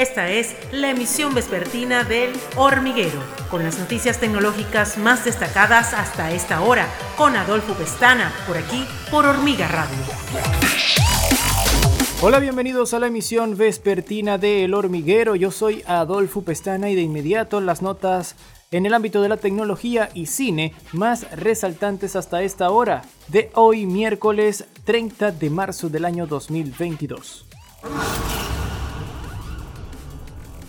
Esta es la emisión vespertina del Hormiguero, con las noticias tecnológicas más destacadas hasta esta hora, con Adolfo Pestana, por aquí, por Hormiga Radio. Hola, bienvenidos a la emisión vespertina de El Hormiguero. Yo soy Adolfo Pestana y de inmediato las notas en el ámbito de la tecnología y cine más resaltantes hasta esta hora de hoy miércoles 30 de marzo del año 2022.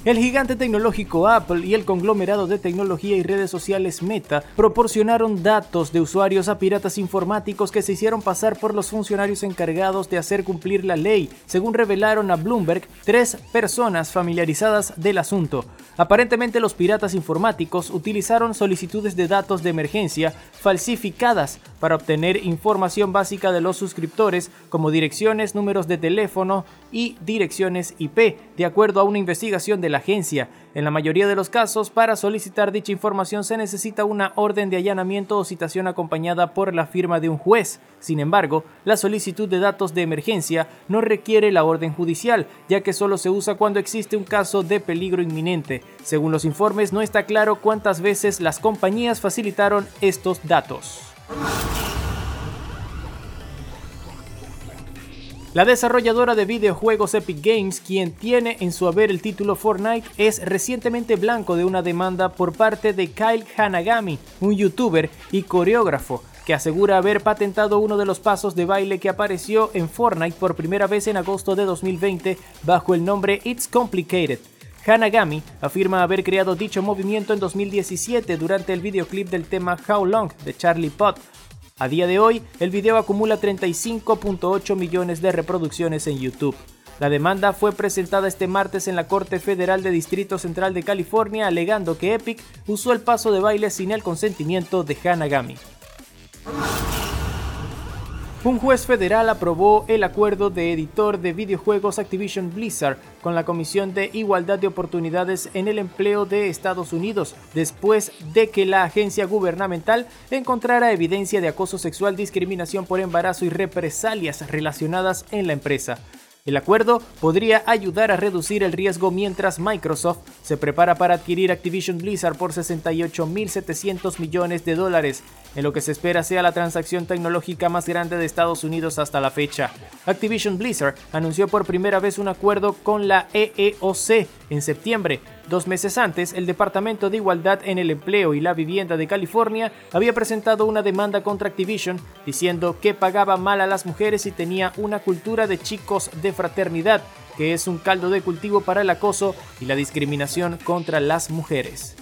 El gigante tecnológico Apple y el conglomerado de tecnología y redes sociales Meta proporcionaron datos de usuarios a piratas informáticos que se hicieron pasar por los funcionarios encargados de hacer cumplir la ley, según revelaron a Bloomberg tres personas familiarizadas del asunto. Aparentemente los piratas informáticos utilizaron solicitudes de datos de emergencia falsificadas para obtener información básica de los suscriptores como direcciones, números de teléfono y direcciones IP, de acuerdo a una investigación de la agencia. En la mayoría de los casos, para solicitar dicha información se necesita una orden de allanamiento o citación acompañada por la firma de un juez. Sin embargo, la solicitud de datos de emergencia no requiere la orden judicial, ya que solo se usa cuando existe un caso de peligro inminente. Según los informes, no está claro cuántas veces las compañías facilitaron estos datos. La desarrolladora de videojuegos Epic Games, quien tiene en su haber el título Fortnite, es recientemente blanco de una demanda por parte de Kyle Hanagami, un youtuber y coreógrafo, que asegura haber patentado uno de los pasos de baile que apareció en Fortnite por primera vez en agosto de 2020 bajo el nombre It's Complicated. Hanagami afirma haber creado dicho movimiento en 2017 durante el videoclip del tema How Long de Charlie Puth, a día de hoy, el video acumula 35.8 millones de reproducciones en YouTube. La demanda fue presentada este martes en la Corte Federal de Distrito Central de California alegando que Epic usó el paso de baile sin el consentimiento de Hanagami. Un juez federal aprobó el acuerdo de editor de videojuegos Activision Blizzard con la Comisión de Igualdad de Oportunidades en el Empleo de Estados Unidos, después de que la agencia gubernamental encontrara evidencia de acoso sexual, discriminación por embarazo y represalias relacionadas en la empresa. El acuerdo podría ayudar a reducir el riesgo mientras Microsoft se prepara para adquirir Activision Blizzard por 68.700 millones de dólares, en lo que se espera sea la transacción tecnológica más grande de Estados Unidos hasta la fecha. Activision Blizzard anunció por primera vez un acuerdo con la EEOC en septiembre, Dos meses antes, el Departamento de Igualdad en el Empleo y la Vivienda de California había presentado una demanda contra Activision diciendo que pagaba mal a las mujeres y tenía una cultura de chicos de fraternidad, que es un caldo de cultivo para el acoso y la discriminación contra las mujeres.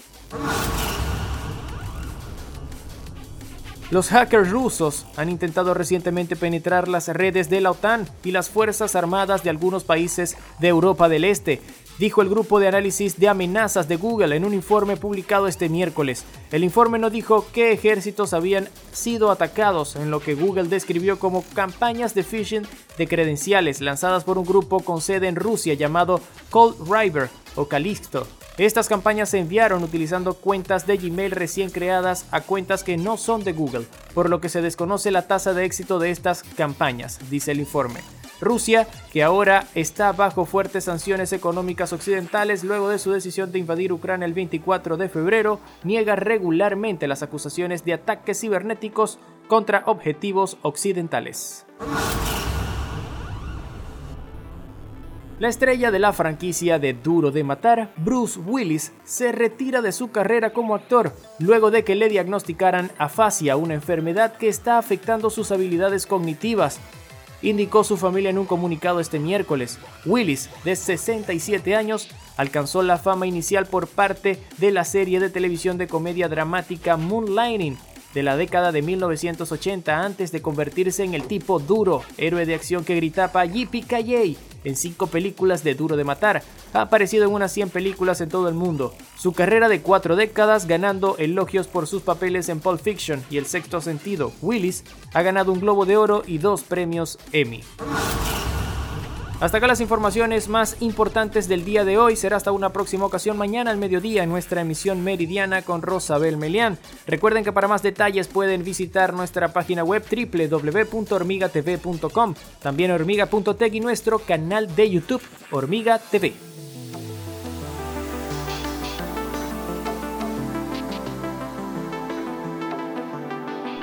Los hackers rusos han intentado recientemente penetrar las redes de la OTAN y las Fuerzas Armadas de algunos países de Europa del Este, dijo el grupo de análisis de amenazas de Google en un informe publicado este miércoles. El informe no dijo qué ejércitos habían sido atacados, en lo que Google describió como campañas de phishing de credenciales lanzadas por un grupo con sede en Rusia llamado Cold River o Calixto. Estas campañas se enviaron utilizando cuentas de Gmail recién creadas a cuentas que no son de Google, por lo que se desconoce la tasa de éxito de estas campañas, dice el informe. Rusia, que ahora está bajo fuertes sanciones económicas occidentales luego de su decisión de invadir Ucrania el 24 de febrero, niega regularmente las acusaciones de ataques cibernéticos contra objetivos occidentales. La estrella de la franquicia de Duro de Matar, Bruce Willis, se retira de su carrera como actor luego de que le diagnosticaran afasia, una enfermedad que está afectando sus habilidades cognitivas, indicó su familia en un comunicado este miércoles. Willis, de 67 años, alcanzó la fama inicial por parte de la serie de televisión de comedia dramática Moonlighting, de la década de 1980 antes de convertirse en el tipo duro, héroe de acción que gritaba Yippee Yay en cinco películas de Duro de Matar. Ha aparecido en unas 100 películas en todo el mundo. Su carrera de cuatro décadas ganando elogios por sus papeles en Pulp Fiction y El Sexto Sentido. Willis ha ganado un Globo de Oro y dos premios Emmy. Hasta acá las informaciones más importantes del día de hoy. Será hasta una próxima ocasión mañana al mediodía en nuestra emisión meridiana con Rosabel Melián. Recuerden que para más detalles pueden visitar nuestra página web www.hormigatv.com, también hormiga.tech y nuestro canal de YouTube Hormiga TV.